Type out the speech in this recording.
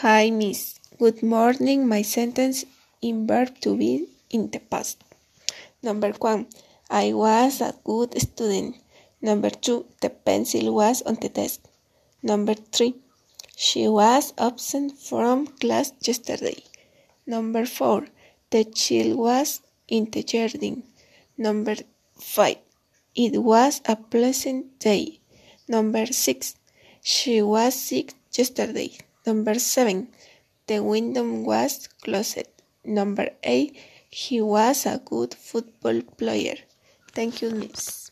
Hi, Miss. Good morning. My sentence in verb to be in the past. Number one, I was a good student. Number two, the pencil was on the desk. Number three, she was absent from class yesterday. Number four, the child was in the garden. Number five, it was a pleasant day. Number six, she was sick yesterday. Number seven, the window was closed. Number eight, he was a good football player. Thank you, Miss.